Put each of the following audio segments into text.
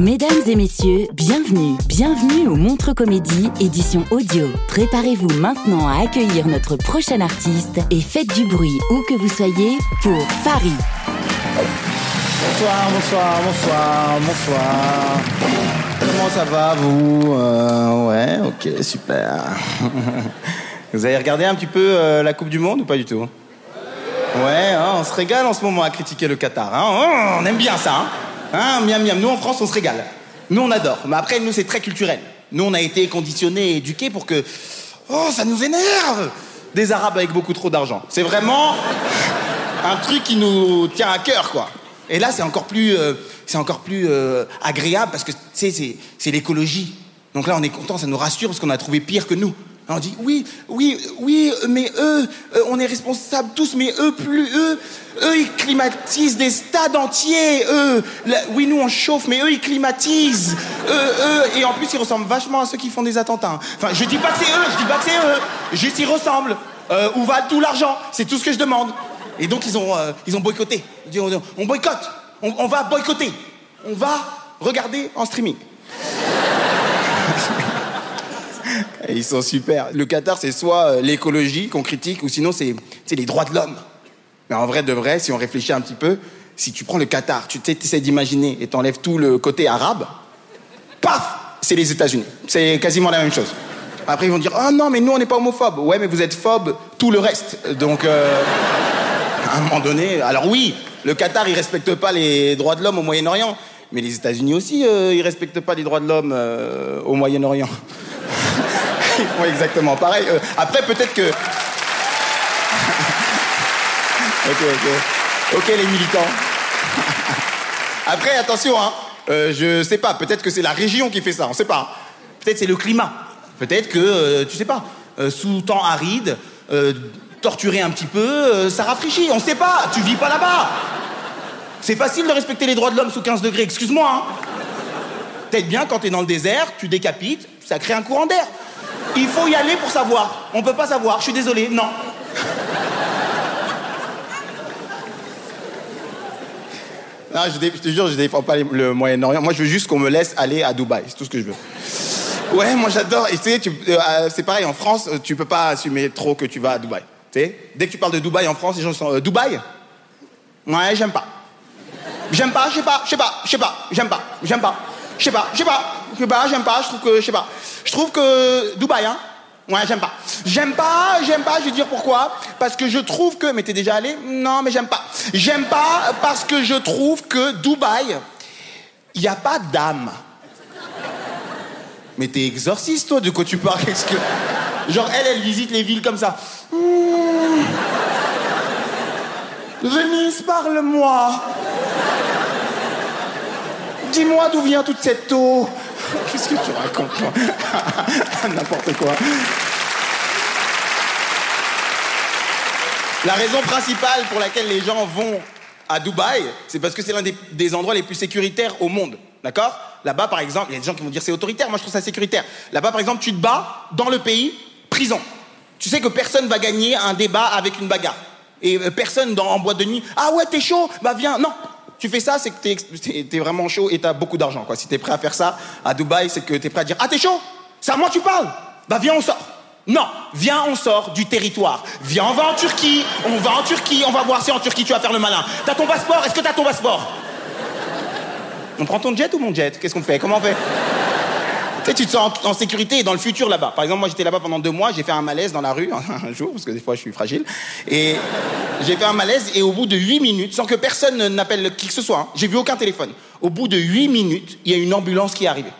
Mesdames et messieurs, bienvenue, bienvenue au Montre Comédie, édition audio. Préparez-vous maintenant à accueillir notre prochain artiste et faites du bruit où que vous soyez pour Farid. Bonsoir, bonsoir, bonsoir, bonsoir. Comment ça va, vous? Euh, Ouais, ok, super. vous avez regardé un petit peu euh, la Coupe du Monde ou pas du tout? Ouais, hein, on se régale en ce moment à critiquer le Qatar. hein. Oh, on aime bien ça. Hein, hein miam, miam. Nous, en France, on se régale. Nous, on adore. Mais après, nous, c'est très culturel. Nous, on a été conditionnés et éduqués pour que... Oh, ça nous énerve Des Arabes avec beaucoup trop d'argent. C'est vraiment un truc qui nous tient à cœur, quoi. Et là, c'est encore plus, euh, c'est encore plus euh, agréable parce que, tu sais, c'est, l'écologie. Donc là, on est content, ça nous rassure parce qu'on a trouvé pire que nous. On dit oui, oui, oui, mais eux, euh, on est responsables tous, mais eux plus, eux, eux ils climatisent des stades entiers, eux. Oui, nous on chauffe, mais eux ils climatisent, eux, eux, et en plus ils ressemblent vachement à ceux qui font des attentats. hein. Enfin, je dis pas que c'est eux, je dis pas que c'est eux, juste ils ressemblent. Euh, où va tout l'argent? C'est tout ce que je demande. Et donc ils ont, euh, ils ont boycotté. On, boycotte, on va boycotter, on va regarder en streaming. Ils sont super. Le Qatar, c'est soit euh, l'écologie qu'on critique, ou sinon c'est les droits de l'homme. Mais en vrai de vrai, si on réfléchit un petit peu, si tu prends le Qatar, tu essaies d'imaginer et t'enlèves tout le côté arabe, paf, c'est les États-Unis. C'est quasiment la même chose. Après, ils vont dire, ah non, mais nous, on n'est pas homophobes. Ouais, mais vous êtes phobes tout le reste. Donc, euh, à un moment donné, alors oui, le Qatar, il respecte pas les droits de l'homme au Moyen-Orient, mais les États-Unis aussi, euh, ils respectent pas les droits de l'homme euh, au Moyen-Orient. Font exactement pareil. Euh, après, peut-être que. ok, ok. Ok, les militants. Après, attention, hein. Euh, je sais pas, peut-être que c'est la région qui fait ça, on sait pas. Peut-être c'est le climat. Peut-être que, euh, tu sais pas, sous temps aride, torturer un petit peu, ça rafraîchit, on sait pas, tu vis pas là-bas. C'est facile de respecter les droits de l'homme sous 15 degrés, excuse-moi. Hein. Peut-être bien quand t'es dans le désert, tu décapites, ça crée un courant d'air. Il faut y aller pour savoir. On peut pas savoir, je suis désolé, non. Non, je, te jure, je défends pas le Moyen-Orient. Moi, je veux juste qu'on me laisse aller à Dubaï. C'est tout ce que je veux. Ouais, moi j'adore. Et tu sais, euh, euh, c'est pareil, en France, euh, tu peux pas assumer trop que tu vas à Dubaï. Tu sais, dès que tu parles de Dubaï en France, les gens sont Dubaï? Ouais, j'aime pas. J'aime pas, je sais pas, je sais pas, je sais pas, j'aime pas, j'aime pas, je sais pas, je sais pas, je sais pas, j'aime pas, je trouve que, je sais pas. Je trouve que Dubaï, hein Ouais, j'aime pas. J'aime pas, j'aime pas, je vais dire pourquoi. Parce que je trouve que. Mais t'es déjà allé? Non, mais j'aime pas. J'aime pas parce que je trouve que Dubaï, il n'y a pas d'âme. Mais t'es exorciste, toi, de quoi tu parles? Qu'est-ce que... Genre, elle, elle visite les villes comme ça. Mmh. Venise, parle-moi. Dis-moi d'où vient toute cette eau. Qu'est-ce que tu racontes, N'importe quoi. La raison principale pour laquelle les gens vont à Dubaï, c'est parce que c'est l'un des, des endroits les plus sécuritaires au monde. D'accord? Là-bas, par exemple, il y a des gens qui vont dire c'est autoritaire. Moi, je trouve ça sécuritaire. Là-bas, par exemple, tu te bats dans le pays, prison. Tu sais que personne va gagner un débat avec une bagarre. Et euh, personne dans, en boîte de nuit, ah ouais, t'es chaud, bah viens. Non, tu fais ça, c'est que t'es, vraiment chaud et t'as beaucoup d'argent. Quoi. Si t'es prêt à faire ça à Dubaï, c'est que t'es prêt à dire, ah t'es chaud, c'est à moi que tu parles, bah viens, on sort. Non, viens, on sort du territoire. Viens, on va en Turquie. On va en Turquie. On va voir si en Turquie tu vas faire le malin. T'as ton passeport? Est-ce que t'as ton passeport? On prend ton jet ou mon jet? Qu'est-ce qu'on fait? Comment on fait? Tu sais, tu te sens en, sécurité dans le futur là-bas. Par exemple, moi j'étais là-bas pendant deux mois, j'ai fait un malaise dans la rue un jour, parce que des fois je suis fragile. Et j'ai fait un malaise et au bout de huit minutes, sans que personne n'appelle qui que ce soit, hein, j'ai vu aucun téléphone. Au bout de huit minutes, il y a une ambulance qui est arrivée.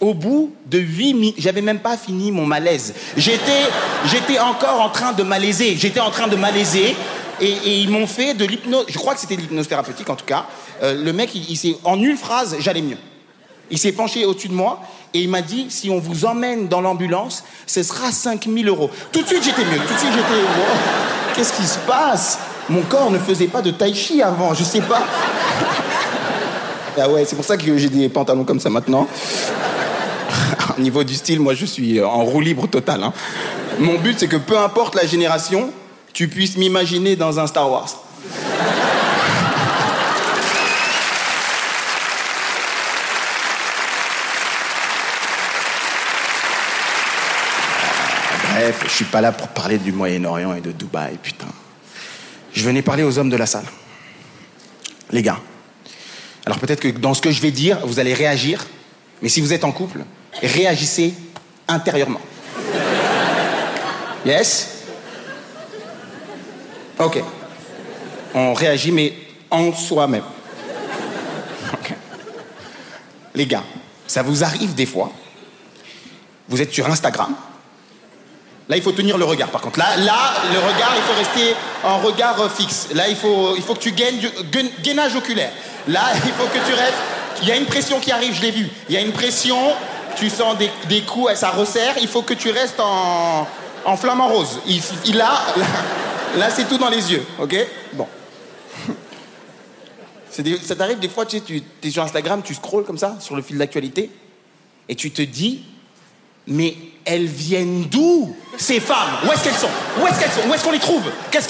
Au bout de huit minutes, j'avais même pas fini mon malaise. J'étais, j'étais encore en train de malaiser. J'étais en train de malaiser. Et, ils m'ont fait de l'hypnose. Je crois que c'était de l'hypnose thérapeutique en tout cas. Euh, le mec, il, s'est, en une phrase, j'allais mieux. Il s'est penché au-dessus de moi et il m'a dit si on vous emmène dans l'ambulance, ce sera 5000 euros. Tout de suite, j'étais mieux. Tout de suite, j'étais. Qu'est-ce qui se passe? Mon corps ne faisait pas de tai chi avant, je sais pas. ah ouais, c'est pour ça que j'ai des pantalons comme ça maintenant. Au niveau du style, moi, je suis en roue libre total. Hein. Mon but, c'est que peu importe la génération, tu puisses m'imaginer dans un Star Wars. Bref, je suis pas là pour parler du Moyen-Orient et de Dubaï, putain. Je venais parler aux hommes de la salle. Les gars. Alors peut-être que dans ce que je vais dire, vous allez réagir, mais si vous êtes en couple, réagissez intérieurement. Yes? Ok. On réagit, mais en soi-même. Les gars, ça vous arrive des fois, vous êtes sur Instagram, Là, il faut tenir le regard, par contre. Là, le regard, il faut rester en regard euh, fixe. Là, il faut, il faut que tu gaines du gainage oculaire. Là, il faut que tu restes. Il y a une pression qui arrive, je l'ai vu. Il y a une pression, tu sens des, coups, ça resserre. Il faut que tu restes en, en flamant rose. Il, a, là, c'est tout dans les yeux, ok? Bon. ça t'arrive des fois, tu sais, tu es sur Instagram, tu scrolles comme ça, sur le fil d'actualité, et tu te dis, mais elles viennent d'où? Ces femmes Où est-ce qu'elles sont? Où est-ce qu'elles sont? Où est-ce qu'on les trouve?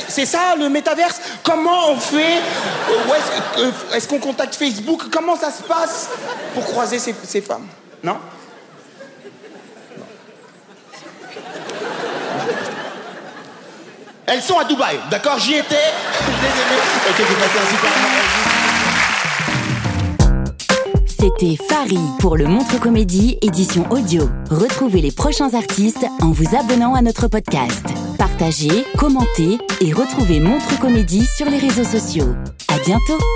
C'est ça le métaverse? Comment on fait euh, Est-ce qu'on contacte Facebook? Comment ça se passe pour croiser ces, femmes? Non? Elles sont à Dubaï, d'accord J'y étais. Un C'était Fari pour le Montre Comédie édition audio. Retrouvez les prochains artistes en vous abonnant à notre podcast. Partagez, commentez et retrouvez Montre Comédie sur les réseaux sociaux. À bientôt!